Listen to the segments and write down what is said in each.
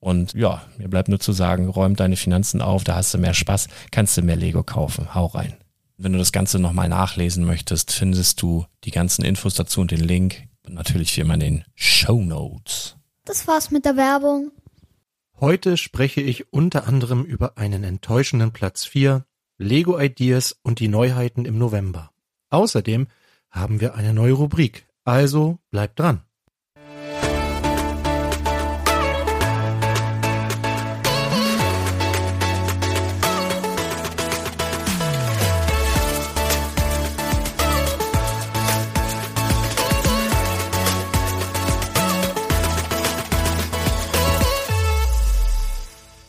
Und ja, mir bleibt nur zu sagen, räum deine Finanzen auf, da hast du mehr Spaß, kannst du mehr Lego kaufen. Hau rein. Wenn du das Ganze nochmal nachlesen möchtest, findest du die ganzen Infos dazu und den Link. Und natürlich wie immer in den Show Notes. Das war's mit der Werbung. Heute spreche ich unter anderem über einen enttäuschenden Platz 4, Lego Ideas und die Neuheiten im November. Außerdem haben wir eine neue Rubrik, also bleibt dran.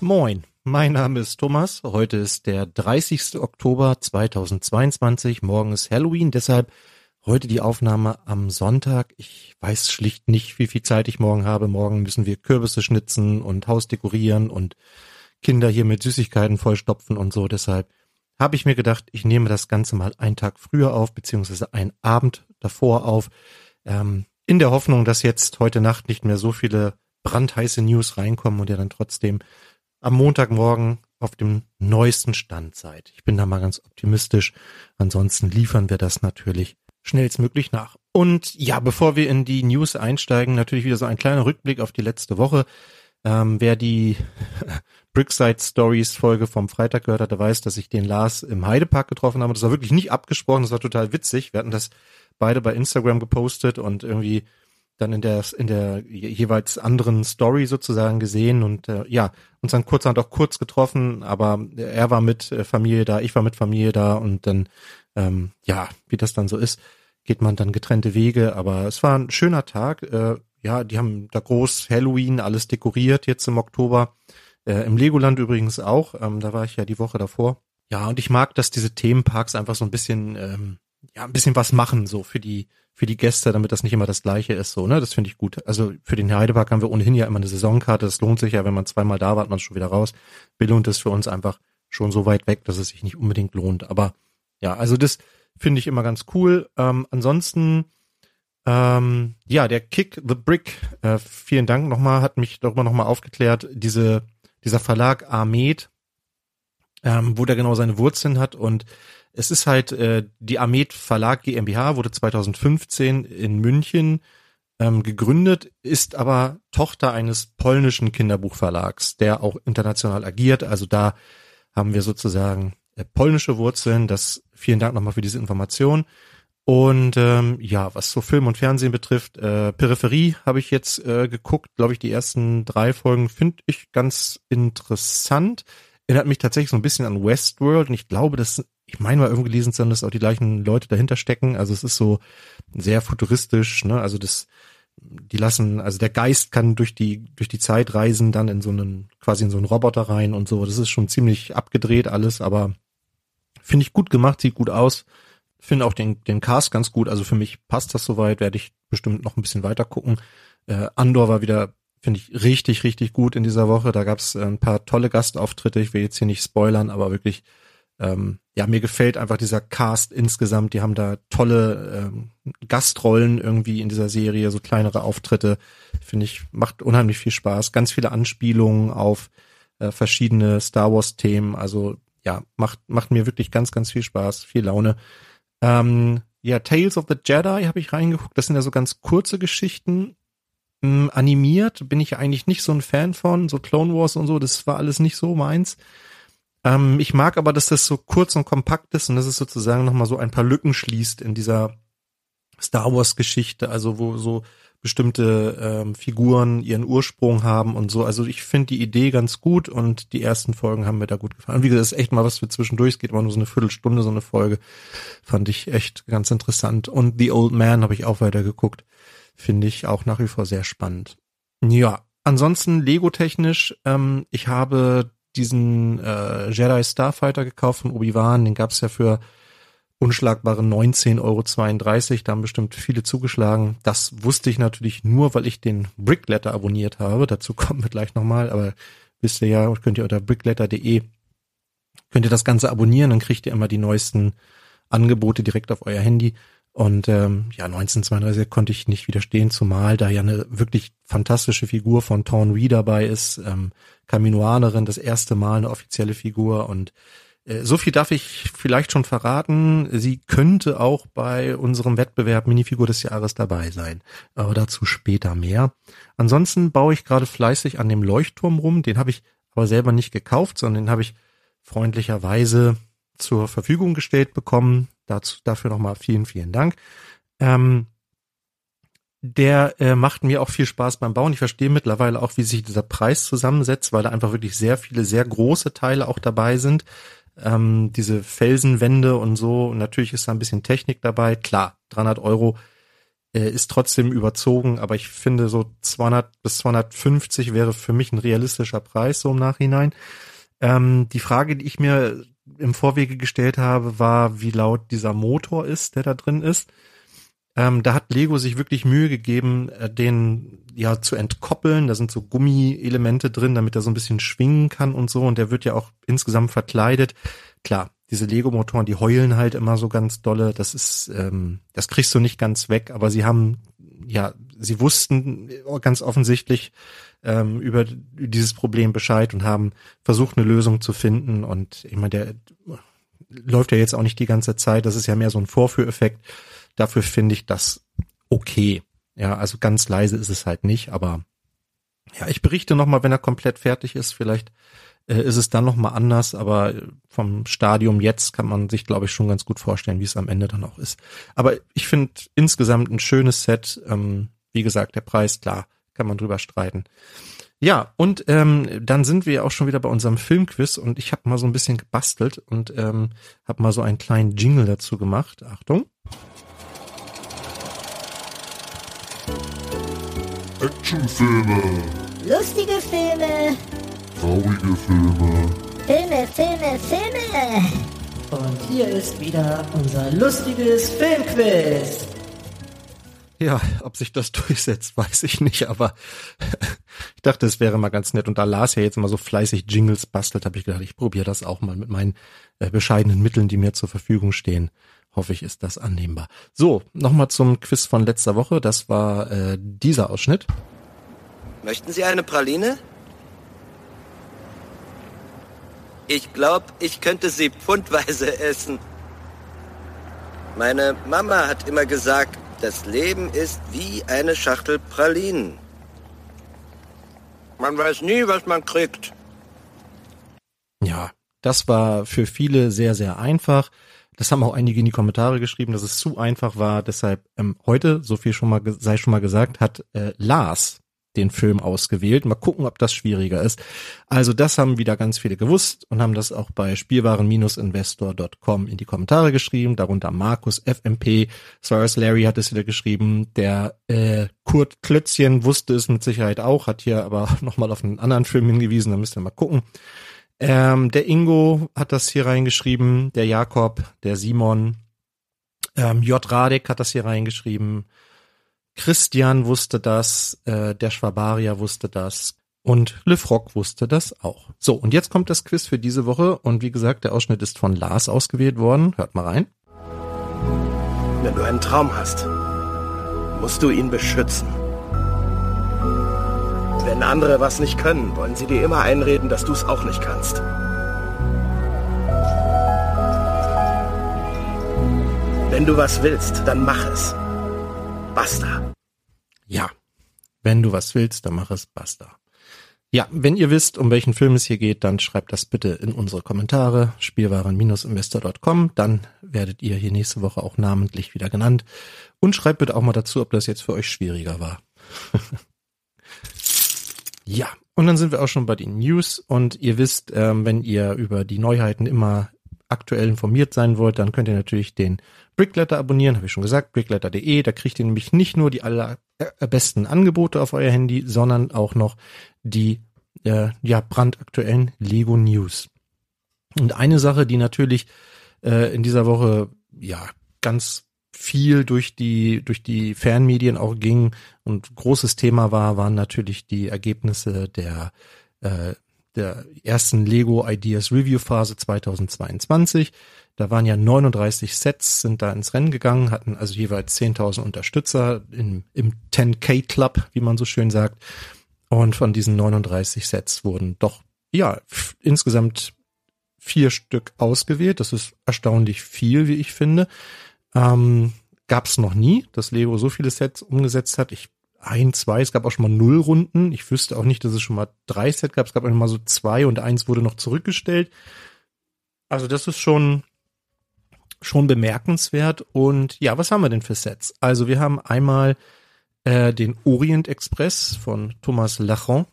Moin, mein Name ist Thomas. Heute ist der 30. Oktober 2022. Morgen ist Halloween, deshalb heute die Aufnahme am Sonntag. Ich weiß schlicht nicht, wie viel Zeit ich morgen habe. Morgen müssen wir Kürbisse schnitzen und Haus dekorieren und Kinder hier mit Süßigkeiten vollstopfen und so. Deshalb habe ich mir gedacht, ich nehme das Ganze mal einen Tag früher auf, beziehungsweise einen Abend davor auf, ähm, in der Hoffnung, dass jetzt heute Nacht nicht mehr so viele brandheiße News reinkommen und ihr dann trotzdem am Montagmorgen auf dem neuesten Stand seid. Ich bin da mal ganz optimistisch. Ansonsten liefern wir das natürlich schnellstmöglich nach. Und ja, bevor wir in die News einsteigen, natürlich wieder so ein kleiner Rückblick auf die letzte Woche. Ähm, wer die Brickside Stories Folge vom Freitag gehört hat, der weiß, dass ich den Lars im Heidepark getroffen habe. Das war wirklich nicht abgesprochen, das war total witzig. Wir hatten das beide bei Instagram gepostet und irgendwie dann in der in der jeweils anderen Story sozusagen gesehen und äh, ja uns dann kurzerhand auch kurz getroffen, aber er war mit äh, Familie da, ich war mit Familie da und dann ähm, ja wie das dann so ist, geht man dann getrennte Wege, aber es war ein schöner Tag. Äh, ja, die haben da groß Halloween alles dekoriert jetzt im Oktober. Äh, Im Legoland übrigens auch. Ähm, da war ich ja die Woche davor. Ja, und ich mag, dass diese Themenparks einfach so ein bisschen, ähm, ja, ein bisschen was machen, so für die, für die Gäste, damit das nicht immer das Gleiche ist, so, ne? Das finde ich gut. Also für den Heidepark haben wir ohnehin ja immer eine Saisonkarte. Das lohnt sich ja, wenn man zweimal da war, hat man schon wieder raus. Billund ist für uns einfach schon so weit weg, dass es sich nicht unbedingt lohnt. Aber ja, also das finde ich immer ganz cool. Ähm, ansonsten, ähm, ja, der Kick the Brick, äh, vielen Dank nochmal, hat mich darüber nochmal aufgeklärt, diese, dieser Verlag Armed, ähm, wo der genau seine Wurzeln hat und es ist halt äh, die Armed Verlag GmbH, wurde 2015 in München ähm, gegründet, ist aber Tochter eines polnischen Kinderbuchverlags, der auch international agiert. Also da haben wir sozusagen äh, polnische Wurzeln. Das vielen Dank nochmal für diese Information. Und ähm, ja, was so Film und Fernsehen betrifft, äh, Peripherie habe ich jetzt äh, geguckt, glaube ich, die ersten drei Folgen finde ich ganz interessant. Erinnert mich tatsächlich so ein bisschen an Westworld und ich glaube, dass ich meine mal irgendwo gelesen zu haben, dass auch die gleichen Leute dahinter stecken. Also es ist so sehr futuristisch, ne? Also das, die lassen, also der Geist kann durch die durch die Zeit reisen, dann in so einen quasi in so einen Roboter rein und so. Das ist schon ziemlich abgedreht alles, aber finde ich gut gemacht, sieht gut aus. Finde auch den den Cast ganz gut. Also für mich passt das soweit. Werde ich bestimmt noch ein bisschen weiter gucken. Äh, Andor war wieder finde ich richtig richtig gut in dieser Woche. Da gab es ein paar tolle Gastauftritte. Ich will jetzt hier nicht spoilern, aber wirklich ähm, ja, mir gefällt einfach dieser Cast insgesamt. Die haben da tolle ähm, Gastrollen irgendwie in dieser Serie, so kleinere Auftritte. Finde ich, macht unheimlich viel Spaß. Ganz viele Anspielungen auf äh, verschiedene Star Wars Themen. Also ja, macht, macht mir wirklich ganz, ganz viel Spaß, viel Laune. Ähm, ja, Tales of the Jedi habe ich reingeguckt. Das sind ja so ganz kurze Geschichten. Ähm, animiert bin ich eigentlich nicht so ein Fan von. So Clone Wars und so, das war alles nicht so meins. Ähm, ich mag aber, dass das so kurz und kompakt ist und dass es sozusagen nochmal so ein paar Lücken schließt in dieser Star Wars Geschichte, also wo so bestimmte ähm, Figuren ihren Ursprung haben und so. Also ich finde die Idee ganz gut und die ersten Folgen haben mir da gut gefallen. Wie gesagt, das ist echt mal was für zwischendurch. Es geht immer nur so eine Viertelstunde, so eine Folge. Fand ich echt ganz interessant. Und The Old Man habe ich auch weiter geguckt. Finde ich auch nach wie vor sehr spannend. Ja, ansonsten Lego-technisch, ähm, ich habe diesen äh, Jedi Starfighter gekauft von Obi-Wan. Den gab's ja für unschlagbare 19,32 Euro. Da haben bestimmt viele zugeschlagen. Das wusste ich natürlich nur, weil ich den Brickletter abonniert habe. Dazu kommen wir gleich nochmal. Aber wisst ihr ja, könnt ihr unter brickletter.de könnt ihr das Ganze abonnieren. Dann kriegt ihr immer die neuesten Angebote direkt auf euer Handy. Und ähm, ja, 1932 konnte ich nicht widerstehen, zumal da ja eine wirklich fantastische Figur von Torn Wee dabei ist, ähm, Kaminoanerin, das erste Mal eine offizielle Figur und äh, so viel darf ich vielleicht schon verraten. Sie könnte auch bei unserem Wettbewerb Minifigur des Jahres dabei sein. Aber dazu später mehr. Ansonsten baue ich gerade fleißig an dem Leuchtturm rum. Den habe ich aber selber nicht gekauft, sondern den habe ich freundlicherweise zur Verfügung gestellt bekommen. Dazu, dafür nochmal vielen, vielen Dank. Ähm, der äh, macht mir auch viel Spaß beim Bauen. Ich verstehe mittlerweile auch, wie sich dieser Preis zusammensetzt, weil da einfach wirklich sehr viele, sehr große Teile auch dabei sind. Ähm, diese Felsenwände und so. Und natürlich ist da ein bisschen Technik dabei. Klar, 300 Euro äh, ist trotzdem überzogen, aber ich finde so 200 bis 250 wäre für mich ein realistischer Preis so im Nachhinein. Ähm, die Frage, die ich mir im Vorwege gestellt habe, war, wie laut dieser Motor ist, der da drin ist. Ähm, da hat Lego sich wirklich Mühe gegeben, äh, den ja zu entkoppeln. Da sind so Gummielemente drin, damit er so ein bisschen schwingen kann und so. Und der wird ja auch insgesamt verkleidet. Klar, diese Lego-Motoren, die heulen halt immer so ganz dolle. Das ist, ähm, das kriegst du nicht ganz weg. Aber sie haben, ja, sie wussten ganz offensichtlich, ähm, über dieses Problem Bescheid und haben versucht, eine Lösung zu finden. Und ich meine, der läuft ja jetzt auch nicht die ganze Zeit. Das ist ja mehr so ein Vorführeffekt. Dafür finde ich das okay. Ja, also ganz leise ist es halt nicht, aber ja, ich berichte nochmal, wenn er komplett fertig ist. Vielleicht äh, ist es dann nochmal anders, aber vom Stadium jetzt kann man sich, glaube ich, schon ganz gut vorstellen, wie es am Ende dann auch ist. Aber ich finde insgesamt ein schönes Set. Ähm, wie gesagt, der Preis, klar, kann man drüber streiten. Ja, und ähm, dann sind wir auch schon wieder bei unserem Filmquiz und ich habe mal so ein bisschen gebastelt und ähm, habe mal so einen kleinen Jingle dazu gemacht. Achtung. Actionfilme. Lustige Filme. traurige Filme. Filme, Filme, Filme. Und hier ist wieder unser lustiges Filmquiz. Ja, ob sich das durchsetzt, weiß ich nicht, aber ich dachte, es wäre mal ganz nett. Und da Lars ja jetzt mal so fleißig Jingles bastelt, habe ich gedacht, ich probiere das auch mal mit meinen äh, bescheidenen Mitteln, die mir zur Verfügung stehen. Hoffe ich, ist das annehmbar. So, nochmal zum Quiz von letzter Woche. Das war äh, dieser Ausschnitt. Möchten Sie eine Praline? Ich glaube, ich könnte sie pfundweise essen. Meine Mama hat immer gesagt, das Leben ist wie eine Schachtel Pralinen. Man weiß nie, was man kriegt. Ja, das war für viele sehr, sehr einfach. Das haben auch einige in die Kommentare geschrieben, dass es zu einfach war. Deshalb ähm, heute, so viel schon mal sei schon mal gesagt, hat äh, Lars den Film ausgewählt. Mal gucken, ob das schwieriger ist. Also das haben wieder ganz viele gewusst und haben das auch bei spielwaren-investor.com in die Kommentare geschrieben. Darunter Markus FMP, Cyrus Larry hat es wieder geschrieben. Der äh, Kurt Klötzchen wusste es mit Sicherheit auch, hat hier aber nochmal auf einen anderen Film hingewiesen. Da müsst ihr mal gucken. Ähm, der Ingo hat das hier reingeschrieben. Der Jakob, der Simon, ähm, J. Radek hat das hier reingeschrieben. Christian wusste das, äh, der Schwabaria wusste das und Le Frock wusste das auch. So, und jetzt kommt das Quiz für diese Woche und wie gesagt, der Ausschnitt ist von Lars ausgewählt worden. Hört mal rein. Wenn du einen Traum hast, musst du ihn beschützen. Wenn andere was nicht können, wollen sie dir immer einreden, dass du es auch nicht kannst. Wenn du was willst, dann mach es. Basta. Ja, wenn du was willst, dann mach es, basta. Ja, wenn ihr wisst, um welchen Film es hier geht, dann schreibt das bitte in unsere Kommentare, spielwaren-investor.com, dann werdet ihr hier nächste Woche auch namentlich wieder genannt. Und schreibt bitte auch mal dazu, ob das jetzt für euch schwieriger war. ja, und dann sind wir auch schon bei den News und ihr wisst, ähm, wenn ihr über die Neuheiten immer aktuell informiert sein wollt, dann könnt ihr natürlich den Brickletter abonnieren, habe ich schon gesagt, brickletter.de. Da kriegt ihr nämlich nicht nur die allerbesten Angebote auf euer Handy, sondern auch noch die äh, ja brandaktuellen Lego News. Und eine Sache, die natürlich äh, in dieser Woche ja ganz viel durch die durch die Fernmedien auch ging und großes Thema war, waren natürlich die Ergebnisse der äh, der ersten Lego Ideas Review Phase 2022. Da waren ja 39 Sets, sind da ins Rennen gegangen, hatten also jeweils 10.000 Unterstützer im, im 10K Club, wie man so schön sagt. Und von diesen 39 Sets wurden doch, ja, insgesamt vier Stück ausgewählt. Das ist erstaunlich viel, wie ich finde. Ähm, Gab es noch nie, dass Lego so viele Sets umgesetzt hat. Ich ein, zwei, es gab auch schon mal null Runden. Ich wüsste auch nicht, dass es schon mal drei Sets gab. Es gab auch mal so zwei und eins wurde noch zurückgestellt. Also das ist schon, schon bemerkenswert. Und ja, was haben wir denn für Sets? Also wir haben einmal äh, den Orient Express von Thomas Lachon,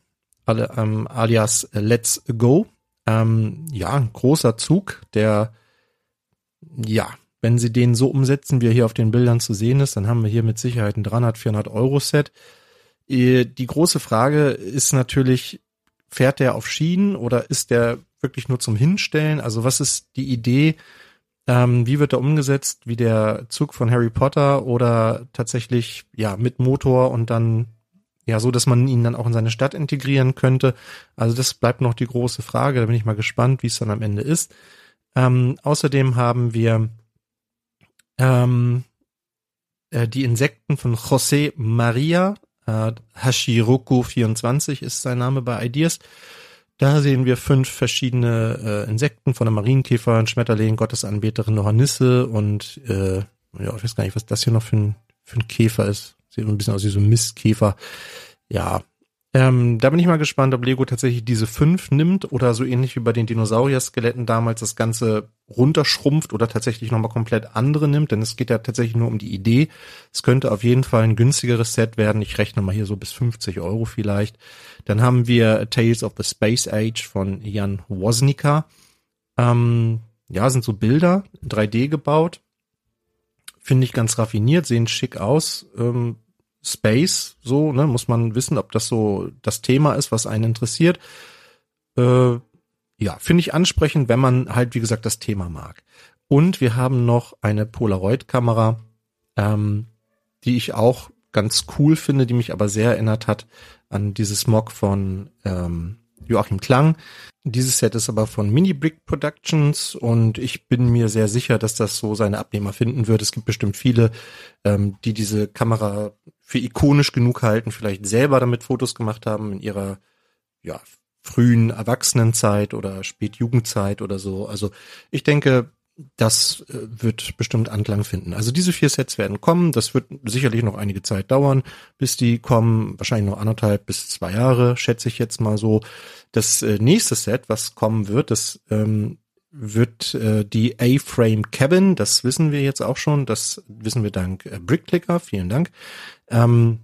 alle, ähm, alias Let's Go. Ähm, ja, großer Zug, der ja wenn sie den so umsetzen, wie er hier auf den Bildern zu sehen ist, dann haben wir hier mit Sicherheit ein 300, 400 Euro Set. Äh, die große Frage ist natürlich, fährt der auf Schienen oder ist der wirklich nur zum Hinstellen? Also was ist die Idee? Ähm, wie wird er umgesetzt? Wie der Zug von Harry Potter oder tatsächlich ja mit Motor und dann ja so, dass man ihn dann auch in seine Stadt integrieren könnte? Also das bleibt noch die große Frage. Da bin ich mal gespannt, wie es dann am Ende ist. Ähm, außerdem haben wir ähm, äh, die Insekten von José Maria äh, Hashiroku 24 ist sein Name bei Ideas. Da sehen wir fünf verschiedene äh, Insekten von einem Marienkäfer, Schmetterling, Gottesanbeterin, Hornisse und äh, ja, ich weiß gar nicht, was das hier noch für ein, für ein Käfer ist. Sieht ein bisschen aus wie so ein Mistkäfer. Ja, ähm, da bin ich mal gespannt, ob Lego tatsächlich diese fünf nimmt oder so ähnlich wie bei den Dinosaurier-Skeletten damals das Ganze runterschrumpft oder tatsächlich nochmal komplett andere nimmt, denn es geht ja tatsächlich nur um die Idee. Es könnte auf jeden Fall ein günstigeres Set werden. Ich rechne mal hier so bis 50 Euro vielleicht. Dann haben wir Tales of the Space Age von Jan Woznica. Ähm, ja, sind so Bilder, 3D gebaut. Finde ich ganz raffiniert, sehen schick aus. Ähm, Space, so, ne, muss man wissen, ob das so das Thema ist, was einen interessiert. äh, ja, finde ich ansprechend, wenn man halt, wie gesagt, das Thema mag. Und wir haben noch eine Polaroid-Kamera, ähm, die ich auch ganz cool finde, die mich aber sehr erinnert hat an dieses Mock von ähm, Joachim Klang. Dieses Set ist aber von Mini Brick Productions und ich bin mir sehr sicher, dass das so seine Abnehmer finden wird. Es gibt bestimmt viele, ähm, die diese Kamera für ikonisch genug halten, vielleicht selber damit Fotos gemacht haben in ihrer ja, frühen Erwachsenenzeit oder Spätjugendzeit oder so. Also ich denke, das äh, wird bestimmt Anklang finden. Also diese vier Sets werden kommen. Das wird sicherlich noch einige Zeit dauern, bis die kommen. Wahrscheinlich noch anderthalb bis zwei Jahre, schätze ich jetzt mal so. Das äh, nächste Set, was kommen wird, das ähm, wird äh, die A-Frame Cabin. Das wissen wir jetzt auch schon. Das wissen wir dank äh, Brickclicker. Vielen Dank. Ähm,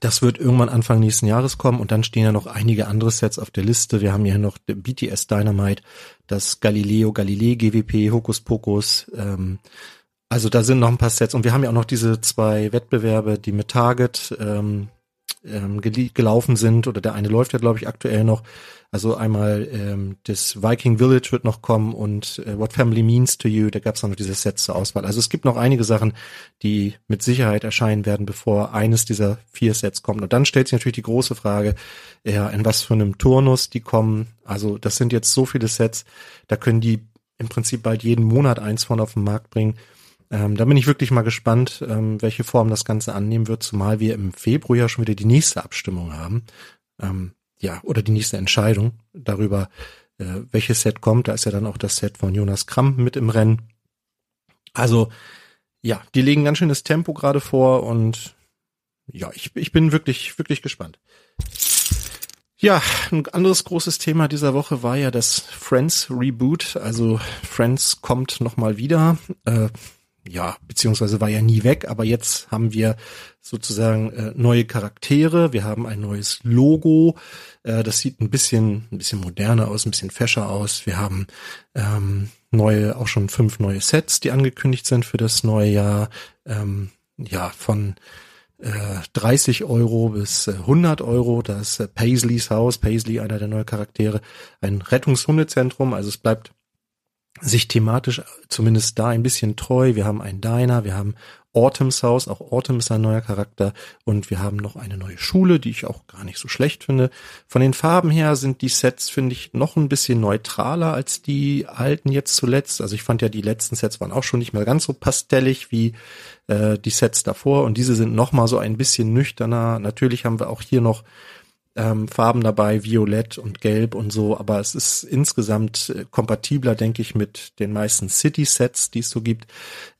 das wird irgendwann Anfang nächsten Jahres kommen und dann stehen ja noch einige andere Sets auf der Liste. Wir haben hier noch BTS Dynamite, das Galileo Galilei GWP, Hokus Pokus. Ähm, also da sind noch ein paar Sets und wir haben ja auch noch diese zwei Wettbewerbe, die mit Target ähm, ähm, gelaufen sind oder der eine läuft ja glaube ich aktuell noch. Also einmal ähm, das Viking Village wird noch kommen und äh, What Family Means to You, da gab es noch diese Sets zur Auswahl. Also es gibt noch einige Sachen, die mit Sicherheit erscheinen werden, bevor eines dieser vier Sets kommt. Und dann stellt sich natürlich die große Frage, ja, in was für einem Turnus die kommen. Also das sind jetzt so viele Sets, da können die im Prinzip bald jeden Monat eins von auf den Markt bringen. Ähm, da bin ich wirklich mal gespannt, ähm, welche Form das Ganze annehmen wird, zumal wir im Februar ja schon wieder die nächste Abstimmung haben. Ähm, ja, oder die nächste Entscheidung darüber, äh, welches Set kommt. Da ist ja dann auch das Set von Jonas Kramm mit im Rennen. Also, ja, die legen ganz schönes Tempo gerade vor und ja, ich, ich bin wirklich, wirklich gespannt. Ja, ein anderes großes Thema dieser Woche war ja das Friends Reboot. Also Friends kommt nochmal wieder. Äh, ja, beziehungsweise war ja nie weg, aber jetzt haben wir sozusagen äh, neue Charaktere, wir haben ein neues Logo, äh, das sieht ein bisschen, ein bisschen moderner aus, ein bisschen fescher aus. Wir haben ähm, neue, auch schon fünf neue Sets, die angekündigt sind für das neue Jahr, ähm, ja, von äh, 30 Euro bis äh, 100 Euro. Das äh, Paisleys Haus, Paisley, einer der neuen Charaktere, ein Rettungshundezentrum, also es bleibt sich thematisch zumindest da ein bisschen treu. Wir haben einen Diner, wir haben Autumn's House, auch Autumn ist ein neuer Charakter und wir haben noch eine neue Schule, die ich auch gar nicht so schlecht finde. Von den Farben her sind die Sets, finde ich, noch ein bisschen neutraler als die alten jetzt zuletzt. Also ich fand ja, die letzten Sets waren auch schon nicht mehr ganz so pastellig wie äh, die Sets davor und diese sind noch mal so ein bisschen nüchterner. Natürlich haben wir auch hier noch ähm, Farben dabei, Violett und Gelb und so, aber es ist insgesamt äh, kompatibler, denke ich, mit den meisten City-Sets, die es so gibt.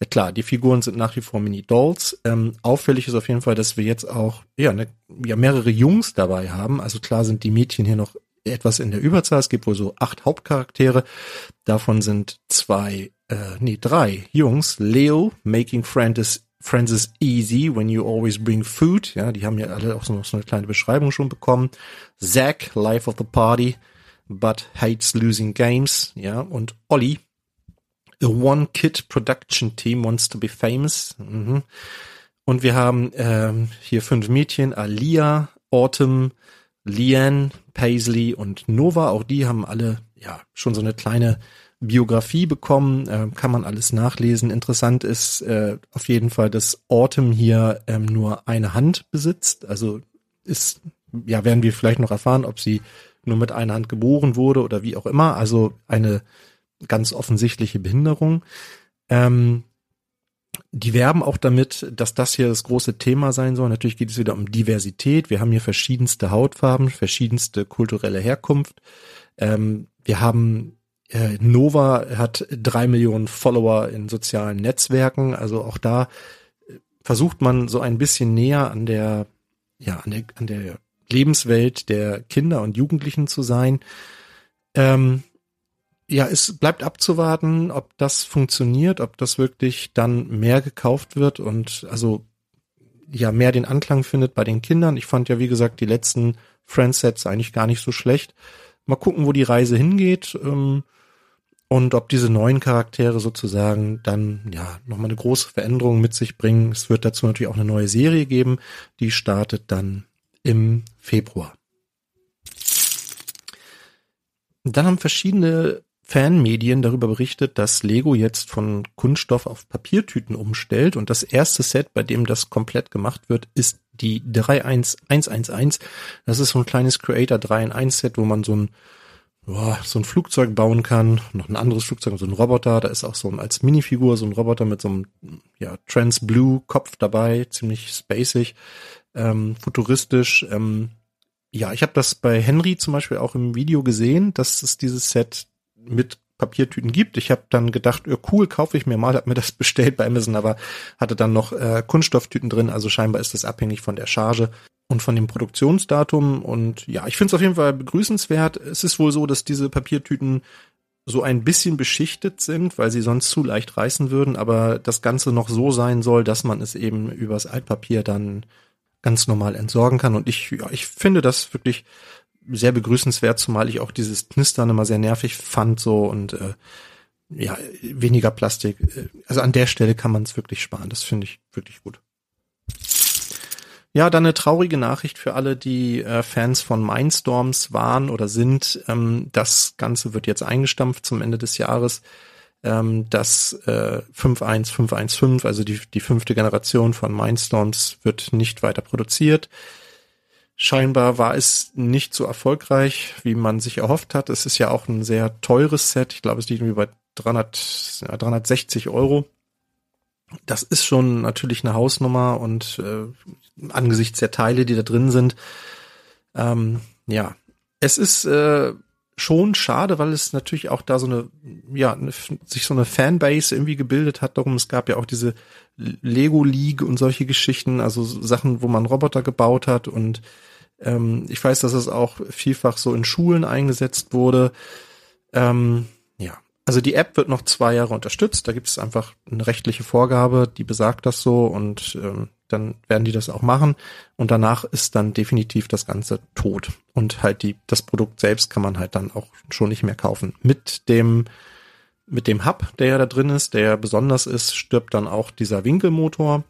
Äh, klar, die Figuren sind nach wie vor Mini-Dolls. Ähm, auffällig ist auf jeden Fall, dass wir jetzt auch ja, ne, ja mehrere Jungs dabei haben. Also klar sind die Mädchen hier noch etwas in der Überzahl. Es gibt wohl so acht Hauptcharaktere. Davon sind zwei, äh, nee, drei Jungs. Leo, Making Friends Francis Easy, When You Always Bring Food. Ja, die haben ja alle auch so, so eine kleine Beschreibung schon bekommen. Zack, Life of the Party, but hates losing games. Ja, und Ollie, A One Kid Production Team wants to be famous. Mhm. Und wir haben ähm, hier fünf Mädchen, Alia, Autumn, Leanne, Paisley und Nova. Auch die haben alle ja schon so eine kleine Biografie bekommen, äh, kann man alles nachlesen. Interessant ist äh, auf jeden Fall, dass Autumn hier ähm, nur eine Hand besitzt. Also ist, ja, werden wir vielleicht noch erfahren, ob sie nur mit einer Hand geboren wurde oder wie auch immer. Also eine ganz offensichtliche Behinderung. Ähm, die werben auch damit, dass das hier das große Thema sein soll. Natürlich geht es wieder um Diversität. Wir haben hier verschiedenste Hautfarben, verschiedenste kulturelle Herkunft. Ähm, wir haben Nova hat drei Millionen Follower in sozialen Netzwerken. Also auch da äh, versucht man so ein bisschen näher an der, ja, an der, an der Lebenswelt der Kinder und Jugendlichen zu sein. Ähm, ja, es bleibt abzuwarten, ob das funktioniert, ob das wirklich dann mehr gekauft wird und also ja mehr den Anklang findet bei den Kindern. Ich fand ja, wie gesagt, die letzten Friends-Sets eigentlich gar nicht so schlecht. Mal gucken, wo die Reise hingeht. Ähm, und ob diese neuen Charaktere sozusagen dann ja nochmal eine große Veränderung mit sich bringen. Es wird dazu natürlich auch eine neue Serie geben, die startet dann im Februar. Dann haben verschiedene Fanmedien darüber berichtet, dass Lego jetzt von Kunststoff auf Papiertüten umstellt und das erste Set, bei dem das komplett gemacht wird, ist die 31111. Das ist so ein kleines Creator 3 in 1 Set, wo man so ein boah, so ein Flugzeug bauen kann, noch ein anderes Flugzeug, so ein Roboter, da ist auch so ein als Minifigur so ein Roboter mit so einem ja, Trans Blue Kopf dabei, ziemlich spacig, ähm, futuristisch. Ähm, ja, ich habe das bei Henry zum Beispiel auch im Video gesehen, dass es dieses Set mit Papiertüten gibt. Ich habe dann gedacht, ja, cool, kaufe ich mir mal, habe mir das bestellt bei Amazon, aber hatte dann noch äh, Kunststofftüten drin, also scheinbar ist das abhängig von der Charge und von dem Produktionsdatum. Und ja, ich finde es auf jeden Fall begrüßenswert. Es ist wohl so, dass diese Papiertüten so ein bisschen beschichtet sind, weil sie sonst zu leicht reißen würden, aber das Ganze noch so sein soll, dass man es eben übers Altpapier dann ganz normal entsorgen kann. Und ich, ja, ich finde das wirklich sehr begrüßenswert, zumal ich auch dieses Knistern immer sehr nervig fand so und äh, ja, weniger Plastik. Also an der Stelle kann man es wirklich sparen. Das finde ich wirklich gut. Ja, dann eine traurige Nachricht für alle, die äh, Fans von Mindstorms waren oder sind. Ähm, das Ganze wird jetzt eingestampft zum Ende des Jahres. Ähm, das äh, 51515, also die, die fünfte Generation von Mindstorms, wird nicht weiter produziert. Scheinbar war es nicht so erfolgreich, wie man sich erhofft hat. Es ist ja auch ein sehr teures Set. Ich glaube, es liegt irgendwie bei 300, ja, 360 Euro. Das ist schon natürlich eine Hausnummer und äh, angesichts der Teile, die da drin sind. Ähm, ja, es ist äh, schon schade, weil es natürlich auch da so eine, ja, eine, sich so eine Fanbase irgendwie gebildet hat. Darum, es gab ja auch diese Lego League und solche Geschichten, also Sachen, wo man Roboter gebaut hat und ähm, ich weiß, dass es auch vielfach so in Schulen eingesetzt wurde. Ähm, also die App wird noch zwei Jahre unterstützt. Da gibt es einfach eine rechtliche Vorgabe, die besagt das so und ähm, dann werden die das auch machen. Und danach ist dann definitiv das Ganze tot. Und halt die, das Produkt selbst kann man halt dann auch schon nicht mehr kaufen. Mit dem, mit dem Hub, der ja da drin ist, der ja besonders ist, stirbt dann auch dieser Winkelmotor.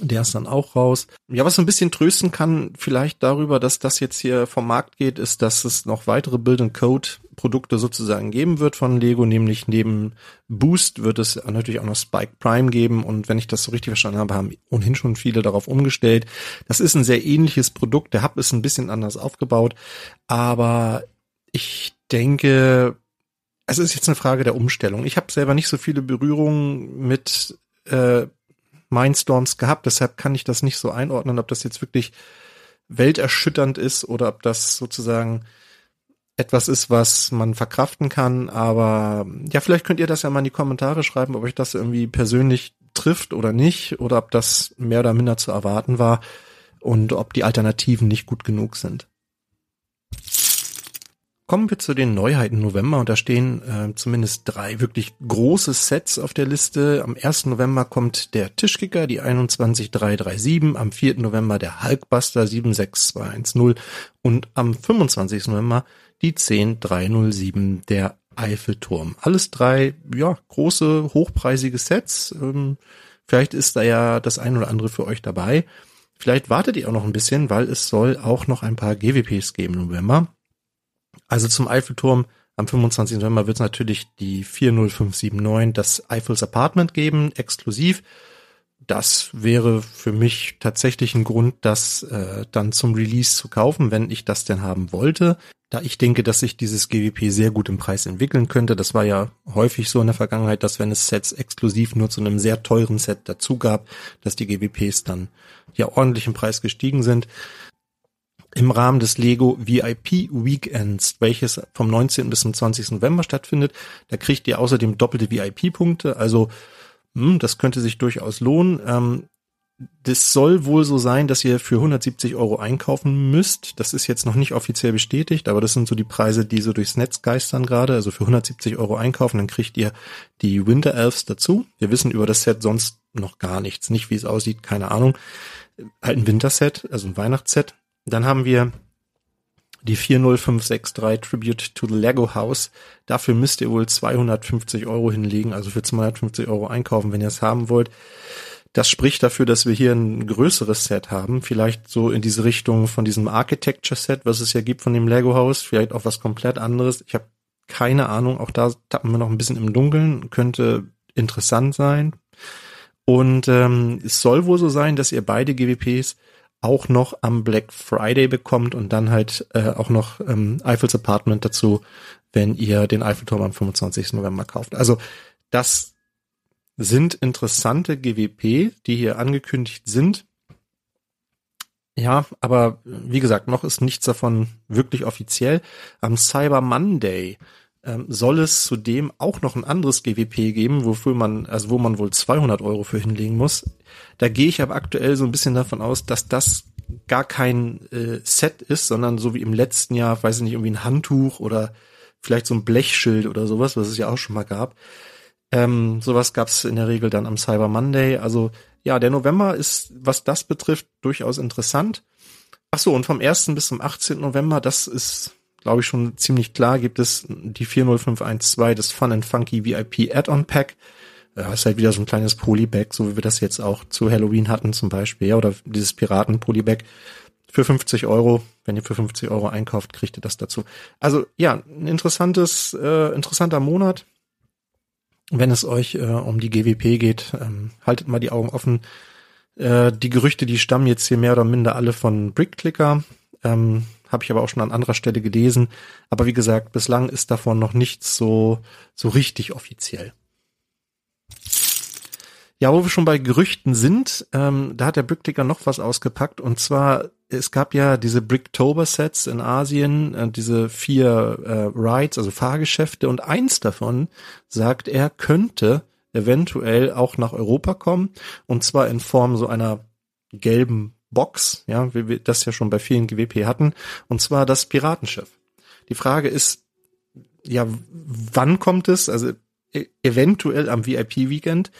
Der ist dann auch raus. Ja, was ein bisschen trösten kann, vielleicht darüber, dass das jetzt hier vom Markt geht, ist, dass es noch weitere Build and Code Produkte sozusagen geben wird von Lego, nämlich neben Boost wird es natürlich auch noch Spike Prime geben und wenn ich das so richtig verstanden habe, haben ohnehin schon viele darauf umgestellt. Das ist ein sehr ähnliches Produkt, der Hub ist ein bisschen anders aufgebaut, aber ich denke, es ist jetzt eine Frage der Umstellung. Ich habe selber nicht so viele Berührungen mit äh, Mindstorms gehabt, deshalb kann ich das nicht so einordnen, ob das jetzt wirklich welterschütternd ist oder ob das sozusagen etwas ist, was man verkraften kann. Aber ja, vielleicht könnt ihr das ja mal in die Kommentare schreiben, ob euch das irgendwie persönlich trifft oder nicht, oder ob das mehr oder minder zu erwarten war und ob die Alternativen nicht gut genug sind. Kommen wir zu den Neuheiten November und da stehen äh, zumindest drei wirklich große Sets auf der Liste. Am 1. November kommt der Tischkicker, die 21337, am 4. November der Hulkbuster 76210 und am 25. November die 10307 der Eiffelturm. Alles drei, ja, große, hochpreisige Sets. Ähm, vielleicht ist da ja das ein oder andere für euch dabei. Vielleicht wartet ihr auch noch ein bisschen, weil es soll auch noch ein paar GWPs geben im November. Also zum Eiffelturm am 25. November wird es natürlich die 40579, das Eiffels Apartment geben, exklusiv das wäre für mich tatsächlich ein Grund, das äh, dann zum Release zu kaufen, wenn ich das denn haben wollte. Da ich denke, dass sich dieses GWP sehr gut im Preis entwickeln könnte. Das war ja häufig so in der Vergangenheit, dass wenn es Sets exklusiv nur zu einem sehr teuren Set dazu gab, dass die GWPs dann ja ordentlich im Preis gestiegen sind. Im Rahmen des Lego VIP Weekends, welches vom 19. bis zum 20. November stattfindet, da kriegt ihr außerdem doppelte VIP-Punkte, also hm, das könnte sich durchaus lohnen. Ähm, das soll wohl so sein, dass ihr für 170 Euro einkaufen müsst. Das ist jetzt noch nicht offiziell bestätigt, aber das sind so die Preise, die so durchs Netz geistern gerade. Also für 170 Euro einkaufen, dann kriegt ihr die Winter Elves dazu. Wir wissen über das Set sonst noch gar nichts. Nicht, wie es aussieht, keine Ahnung. Halt ein Winterset, also ein Weihnachtsset. Dann haben wir die 40563 Tribute to the Lego House. Dafür müsst ihr wohl 250 Euro hinlegen, also für 250 Euro einkaufen, wenn ihr es haben wollt. Das spricht dafür, dass wir hier ein größeres Set haben, vielleicht so in diese Richtung von diesem Architecture Set, was es ja gibt von dem Lego Haus, vielleicht auch was komplett anderes. Ich habe keine Ahnung, auch da tappen wir noch ein bisschen im Dunkeln, könnte interessant sein. Und ähm, es soll wohl so sein, dass ihr beide GWPs auch noch am Black Friday bekommt und dann halt äh, auch noch ähm, Eiffels Apartment dazu, wenn ihr den Eiffelturm am 25. November kauft. Also das sind interessante GWP, die hier angekündigt sind. Ja, aber wie gesagt, noch ist nichts davon wirklich offiziell. Am Cyber Monday ähm, soll es zudem auch noch ein anderes GWP geben, wofür man, also wo man wohl 200 Euro für hinlegen muss. Da gehe ich aber aktuell so ein bisschen davon aus, dass das gar kein äh, Set ist, sondern so wie im letzten Jahr, weiß ich nicht, irgendwie ein Handtuch oder vielleicht so ein Blechschild oder sowas, was es ja auch schon mal gab. Ähm, sowas gab's in der Regel dann am Cyber Monday. Also ja, der November ist, was das betrifft, durchaus interessant. Ach so, und vom 1. bis zum 18. November, das ist, glaube ich, schon ziemlich klar, gibt es die 40512, das Fun and Funky VIP Add-on Pack. Ja, ist halt wieder so ein kleines Polybag, so wie wir das jetzt auch zu Halloween hatten zum Beispiel, ja, oder dieses Piraten-Polybag für 50 Euro. Wenn ihr für 50 Euro einkauft, kriegt ihr das dazu. Also ja, ein interessantes, äh, interessanter Monat wenn es euch äh, um die GWP geht, ähm, haltet mal die Augen offen. Äh, die Gerüchte, die stammen jetzt hier mehr oder minder alle von Brickclicker. Ähm, Habe ich aber auch schon an anderer Stelle gelesen. Aber wie gesagt, bislang ist davon noch nichts so, so richtig offiziell. Ja, wo wir schon bei Gerüchten sind, ähm, da hat der Brickticker noch was ausgepackt und zwar, es gab ja diese Bricktober-Sets in Asien, äh, diese vier äh, Rides, also Fahrgeschäfte und eins davon, sagt er, könnte eventuell auch nach Europa kommen und zwar in Form so einer gelben Box, ja, wie wir das ja schon bei vielen GWP hatten, und zwar das Piratenschiff. Die Frage ist, ja, wann kommt es? Also e-, eventuell am VIP-Weekend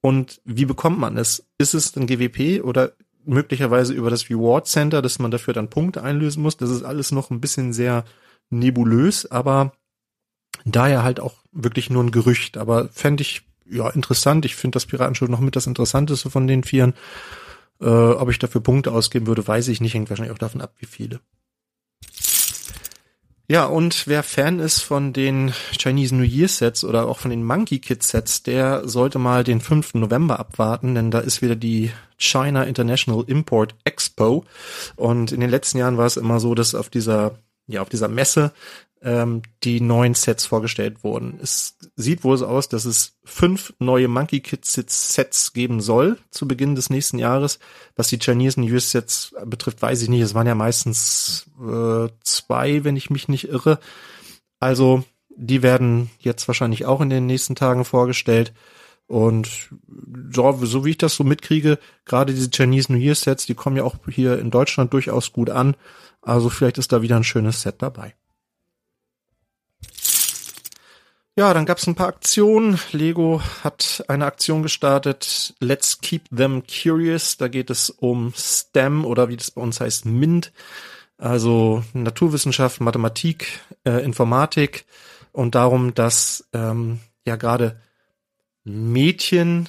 und wie bekommt man es? Ist es ein GWP oder möglicherweise über das Reward Center, dass man dafür dann Punkte einlösen muss? Das ist alles noch ein bisschen sehr nebulös, aber daher halt auch wirklich nur ein Gerücht. Aber fände ich ja interessant. Ich finde das Piratenschiff noch mit das Interessanteste von den Vieren. Äh, ob ich dafür Punkte ausgeben würde, weiß ich nicht. Hängt wahrscheinlich auch davon ab, wie viele. Ja, und wer Fan ist von den Chinese New Year Sets oder auch von den Monkey Kid Sets, der sollte mal den 5. November abwarten, denn da ist wieder die China International Import Expo. Und in den letzten Jahren war es immer so, dass auf dieser, ja, auf dieser Messe ähm, die neuen Sets vorgestellt wurden. Es sieht wohl so aus, dass es fünf neue Monkey Kid Sets geben soll zu Beginn des nächsten Jahres. Was die Chinese New Year Sets betrifft, weiß ich nicht. Es waren ja meistens äh, zwei, wenn ich mich nicht irre. Also die werden jetzt wahrscheinlich auch in den nächsten Tagen vorgestellt. Und so, so wie ich das so mitkriege, gerade diese Chinese New Year Sets, die kommen ja auch hier in Deutschland durchaus gut an. Also vielleicht ist da wieder ein schönes Set dabei. Ja, dann gab es ein paar Aktionen. Lego hat eine Aktion gestartet, Let's Keep Them Curious. Da geht es um STEM oder wie das bei uns heißt, MINT. Also Naturwissenschaft, Mathematik, äh, Informatik und darum, dass ähm, ja gerade Mädchen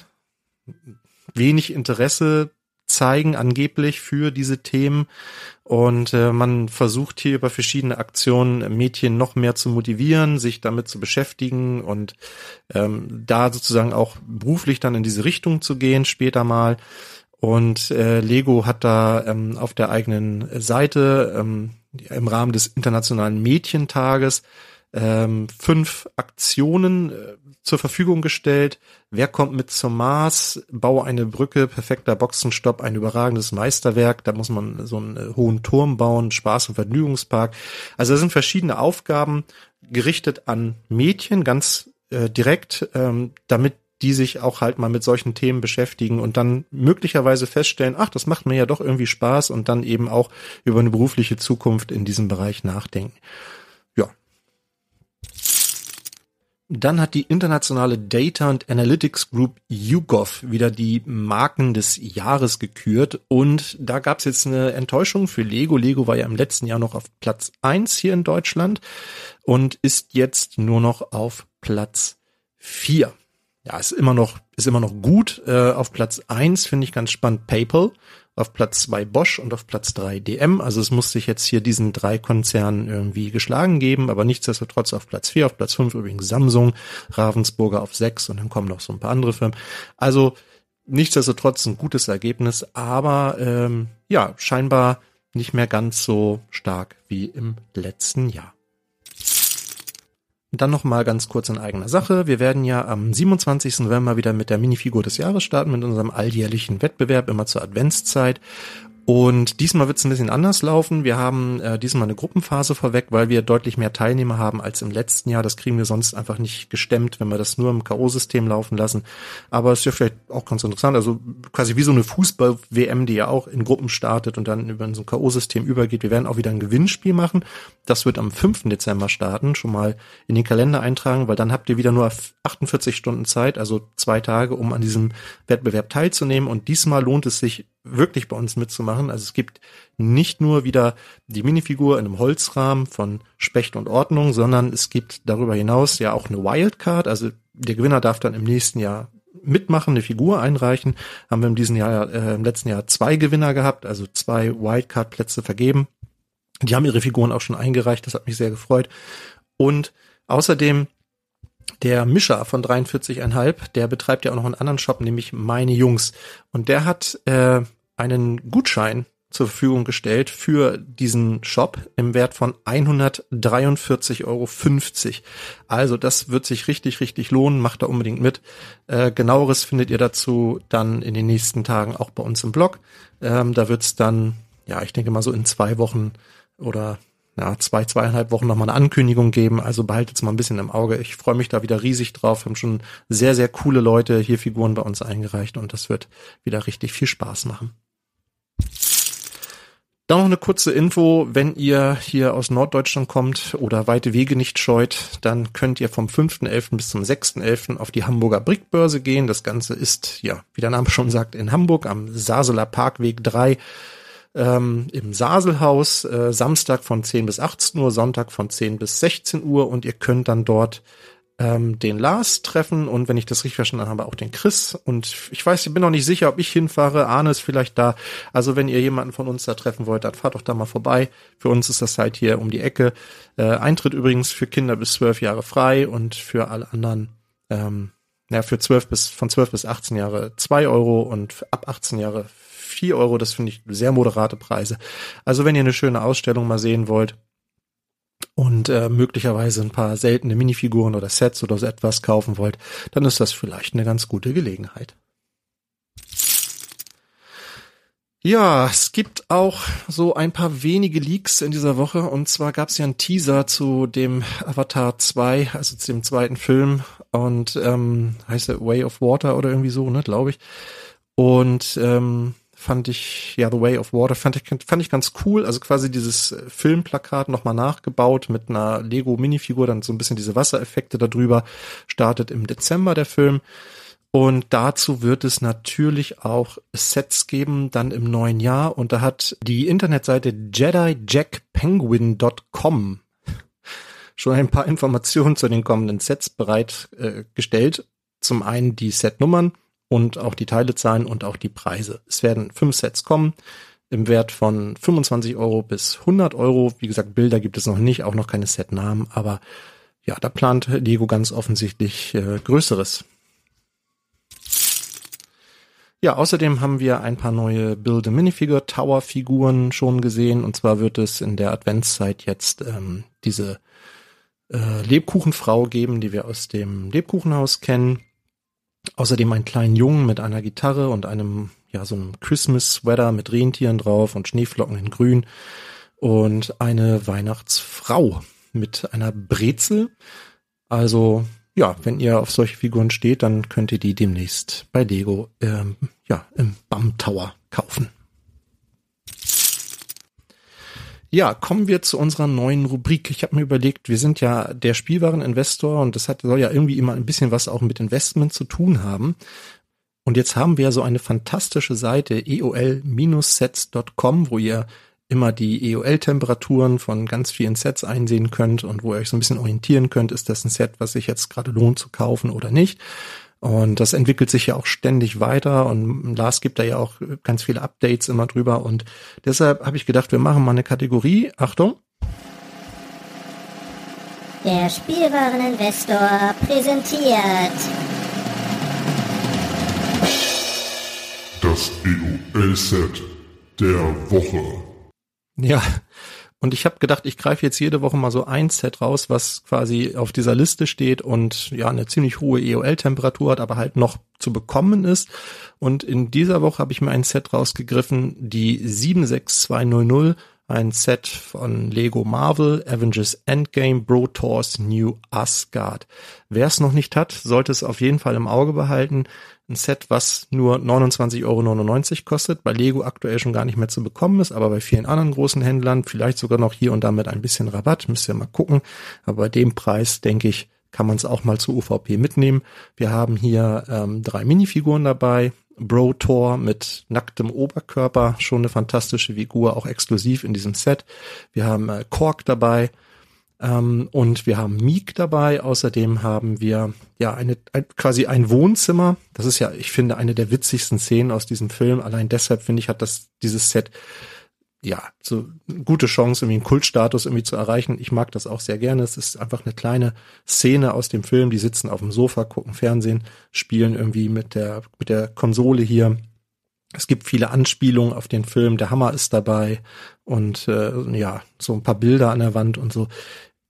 wenig Interesse zeigen angeblich für diese Themen und äh, man versucht hier über verschiedene Aktionen Mädchen noch mehr zu motivieren, sich damit zu beschäftigen und ähm, da sozusagen auch beruflich dann in diese Richtung zu gehen später mal. Und äh, Lego hat da ähm, auf der eigenen Seite ähm, im Rahmen des Internationalen Mädchentages ähm, fünf Aktionen äh, zur Verfügung gestellt. Wer kommt mit zum Mars? Baue eine Brücke, perfekter Boxenstopp, ein überragendes Meisterwerk. Da muss man so einen äh, hohen Turm bauen, Spaß- und Vergnügungspark. Also da sind verschiedene Aufgaben gerichtet an Mädchen, ganz äh, direkt, ähm, damit die sich auch halt mal mit solchen Themen beschäftigen und dann möglicherweise feststellen, ach, das macht mir ja doch irgendwie Spaß und dann eben auch über eine berufliche Zukunft in diesem Bereich nachdenken. Dann hat die internationale Data and Analytics Group YouGov wieder die Marken des Jahres gekürt und da gab es jetzt eine Enttäuschung für Lego. Lego war ja im letzten Jahr noch auf Platz eins hier in Deutschland und ist jetzt nur noch auf Platz vier. ja, ist immer noch, ist immer noch gut. Äh, auf Platz eins finde ich ganz spannend PayPal, auf Platz zwei Bosch und auf Platz drei DM. Also es muss sich jetzt hier diesen drei Konzernen irgendwie geschlagen geben, aber nichtsdestotrotz auf Platz vier, auf Platz fünf übrigens Samsung, Ravensburger auf sechs und dann kommen noch so ein paar andere Firmen. Also nichtsdestotrotz ein gutes Ergebnis, aber ähm, ja, scheinbar nicht mehr ganz so stark wie im letzten Jahr. Dann noch mal ganz kurz in eigener Sache. Wir werden ja am 27. November wieder mit der Minifigur des Jahres starten, mit unserem alljährlichen Wettbewerb, immer zur Adventszeit. Und diesmal wird es ein bisschen anders laufen. Wir haben äh, diesmal eine Gruppenphase vorweg, weil wir deutlich mehr Teilnehmer haben als im letzten Jahr. Das kriegen wir sonst einfach nicht gestemmt, wenn wir das nur im K.O.-System laufen lassen. Aber es ist ja vielleicht auch ganz interessant. Also quasi wie so eine Fußball-WM, die ja auch in Gruppen startet und dann über so ein K.O.-System übergeht. Wir werden auch wieder ein Gewinnspiel machen. Das wird am 5. Dezember starten. Schon mal in den Kalender eintragen, weil dann habt ihr wieder nur 48 Stunden Zeit, also zwei Tage, um an diesem Wettbewerb teilzunehmen. Und diesmal lohnt es sich wirklich bei uns mitzumachen. Also es gibt nicht nur wieder die Minifigur in einem Holzrahmen von Specht und Ordnung, sondern es gibt darüber hinaus ja auch eine Wildcard. Also der Gewinner darf dann im nächsten Jahr mitmachen, eine Figur einreichen. Haben wir in diesem Jahr, äh, im letzten Jahr zwei Gewinner gehabt, also zwei Wildcard-Plätze vergeben. Die haben ihre Figuren auch schon eingereicht, das hat mich sehr gefreut. Und außerdem der Mischer von 43,5, der betreibt ja auch noch einen anderen Shop, nämlich Meine Jungs. Und der hat äh, einen Gutschein zur Verfügung gestellt für diesen Shop im Wert von 143,50 Euro. Also das wird sich richtig, richtig lohnen. Macht da unbedingt mit. Äh, genaueres findet ihr dazu dann in den nächsten Tagen auch bei uns im Blog. Ähm, da wird's dann, ja, ich denke mal so in zwei Wochen oder ja, zwei, zweieinhalb Wochen nochmal eine Ankündigung geben. Also behaltet es mal ein bisschen im Auge. Ich freue mich da wieder riesig drauf. Wir haben schon sehr, sehr coole Leute hier Figuren bei uns eingereicht und das wird wieder richtig viel Spaß machen. Dann noch eine kurze Info, wenn ihr hier aus Norddeutschland kommt oder weite Wege nicht scheut, dann könnt ihr vom 5.11. bis zum 6.11. auf die Hamburger Brickbörse gehen. Das Ganze ist, ja, wie der Name schon sagt, in Hamburg am Saseler Parkweg 3 ähm, im Saselhaus, äh, Samstag von 10 bis 18 Uhr, Sonntag von 10 bis 16 Uhr und ihr könnt dann dort ähm, den Lars treffen und wenn ich das richtig verstanden habe, auch den Chris. Und ich weiß, ich bin noch nicht sicher, ob ich hinfahre. Arne ist vielleicht da. Also wenn ihr jemanden von uns da treffen wollt, dann fahrt doch da mal vorbei. Für uns ist das halt hier um die Ecke. Äh, Eintritt übrigens für Kinder bis 12 Jahre frei und für alle anderen ähm, ja, für 12 bis, von 12 bis 18 Jahre 2 Euro und ab 18 Jahre 4 Euro. Das finde ich sehr moderate Preise. Also wenn ihr eine schöne Ausstellung mal sehen wollt und äh, möglicherweise ein paar seltene Minifiguren oder Sets oder so etwas kaufen wollt, dann ist das vielleicht eine ganz gute Gelegenheit. Ja, es gibt auch so ein paar wenige Leaks in dieser Woche und zwar gab es ja einen Teaser zu dem Avatar 2, also zu dem zweiten Film und ähm, heißt er Way of Water oder irgendwie so, ne, glaube ich. Und ähm, fand ich, ja, The Way of Water fand ich, fand ich ganz cool. Also quasi dieses Filmplakat nochmal nachgebaut mit einer Lego-Minifigur, dann so ein bisschen diese Wassereffekte darüber. Startet im Dezember der Film. Und dazu wird es natürlich auch Sets geben, dann im neuen Jahr. Und da hat die Internetseite JediJackPenguin.com schon ein paar Informationen zu den kommenden Sets bereitgestellt. Äh, Zum einen die Setnummern, und auch die Teilezahlen und auch die Preise. Es werden fünf Sets kommen im Wert von 25 Euro bis 100 Euro. Wie gesagt, Bilder gibt es noch nicht, auch noch keine Setnamen, aber ja, da plant Lego ganz offensichtlich äh, Größeres. Ja, außerdem haben wir ein paar neue Build a Minifigure Tower Figuren schon gesehen und zwar wird es in der Adventszeit jetzt ähm, diese äh, Lebkuchenfrau geben, die wir aus dem Lebkuchenhaus kennen. Außerdem einen kleinen Jungen mit einer Gitarre und einem, ja, so einem Christmas-Sweater mit Rentieren drauf und Schneeflocken in grün und eine Weihnachtsfrau mit einer Brezel. Also, ja, wenn ihr auf solche Figuren steht, dann könnt ihr die demnächst bei Lego, ähm, ja, im BAM Tower kaufen. Ja, kommen wir zu unserer neuen Rubrik. Ich habe mir überlegt, wir sind ja der Spielwareninvestor und das hat, soll ja irgendwie immer ein bisschen was auch mit Investment zu tun haben. Und jetzt haben wir so eine fantastische Seite eol-sets.com, wo ihr immer die EOL-Temperaturen von ganz vielen Sets einsehen könnt und wo ihr euch so ein bisschen orientieren könnt, ist das ein Set, was sich jetzt gerade lohnt zu kaufen oder nicht. Und das entwickelt sich ja auch ständig weiter und Lars gibt da ja auch ganz viele Updates immer drüber und deshalb habe ich gedacht, wir machen mal eine Kategorie. Achtung. Der Spielwareninvestor präsentiert Das EUL-Set der Woche. Ja, und ich habe gedacht, ich greife jetzt jede Woche mal so ein Set raus, was quasi auf dieser Liste steht und ja eine ziemlich hohe EOL-Temperatur hat, aber halt noch zu bekommen ist. Und in dieser Woche habe ich mir ein Set rausgegriffen, die 76200, ein Set von Lego Marvel, Avengers Endgame, Bro Tours New Asgard. Wer es noch nicht hat, sollte es auf jeden Fall im Auge behalten. Ein Set, was nur 29,99 Euro kostet, bei Lego aktuell schon gar nicht mehr zu bekommen ist, aber bei vielen anderen großen Händlern vielleicht sogar noch hier und da mit ein bisschen Rabatt, müsst ihr mal gucken. Aber bei dem Preis, denke ich, kann man es auch mal zu UVP mitnehmen. Wir haben hier ähm, drei Minifiguren dabei. Bro Thor mit nacktem Oberkörper, schon eine fantastische Figur, auch exklusiv in diesem Set. Wir haben äh, Kork dabei, ähm, und wir haben Meek dabei. Außerdem haben wir ja eine ein, quasi ein Wohnzimmer. Das ist ja, ich finde, eine der witzigsten Szenen aus diesem Film. Allein deshalb finde ich, hat das dieses Set ja so gute Chance, irgendwie einen Kultstatus irgendwie zu erreichen. Ich mag das auch sehr gerne. Es ist einfach eine kleine Szene aus dem Film. Die sitzen auf dem Sofa, gucken Fernsehen, spielen irgendwie mit der mit der Konsole hier. Es gibt viele Anspielungen auf den Film. Der Hammer ist dabei und äh, ja so ein paar Bilder an der Wand und so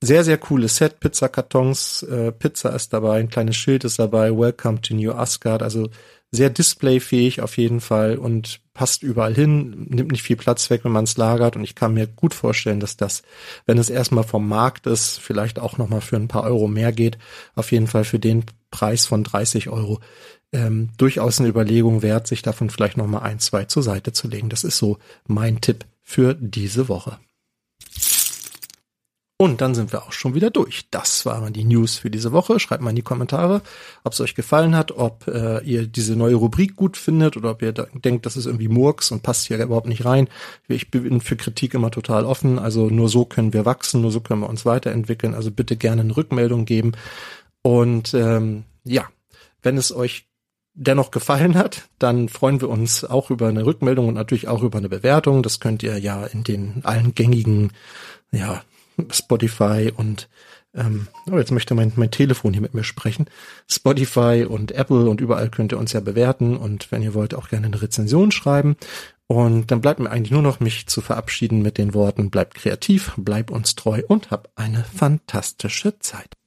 sehr, sehr cooles Set, Pizzakartons, äh, Pizza ist dabei, ein kleines Schild ist dabei, Welcome to New Asgard, also sehr displayfähig auf jeden Fall und passt überall hin, nimmt nicht viel Platz weg, wenn man es lagert und ich kann mir gut vorstellen, dass das, wenn es erstmal vom Markt ist, vielleicht auch nochmal für ein paar Euro mehr geht, auf jeden Fall für den Preis von 30 Euro ähm, durchaus eine Überlegung wert, sich davon vielleicht nochmal ein, zwei zur Seite zu legen. Das ist so mein Tipp für diese Woche. Und dann sind wir auch schon wieder durch. Das waren die News für diese Woche. Schreibt mal in die Kommentare, ob es euch gefallen hat, ob äh, ihr diese neue Rubrik gut findet oder ob ihr denkt, das ist irgendwie Murks und passt hier überhaupt nicht rein. Ich bin für Kritik immer total offen. Also nur so können wir wachsen, nur so können wir uns weiterentwickeln. Also bitte gerne eine Rückmeldung geben. Und ähm, ja, wenn es euch dennoch gefallen hat, dann freuen wir uns auch über eine Rückmeldung und natürlich auch über eine Bewertung. Das könnt ihr ja in den allen gängigen ja, Spotify und ähm, oh, jetzt möchte mein, mein Telefon hier mit mir sprechen. Spotify und Apple und überall könnt ihr uns ja bewerten und wenn ihr wollt auch gerne eine Rezension schreiben. Und dann bleibt mir eigentlich nur noch mich zu verabschieden mit den Worten, bleibt kreativ, bleibt uns treu und hab eine fantastische Zeit.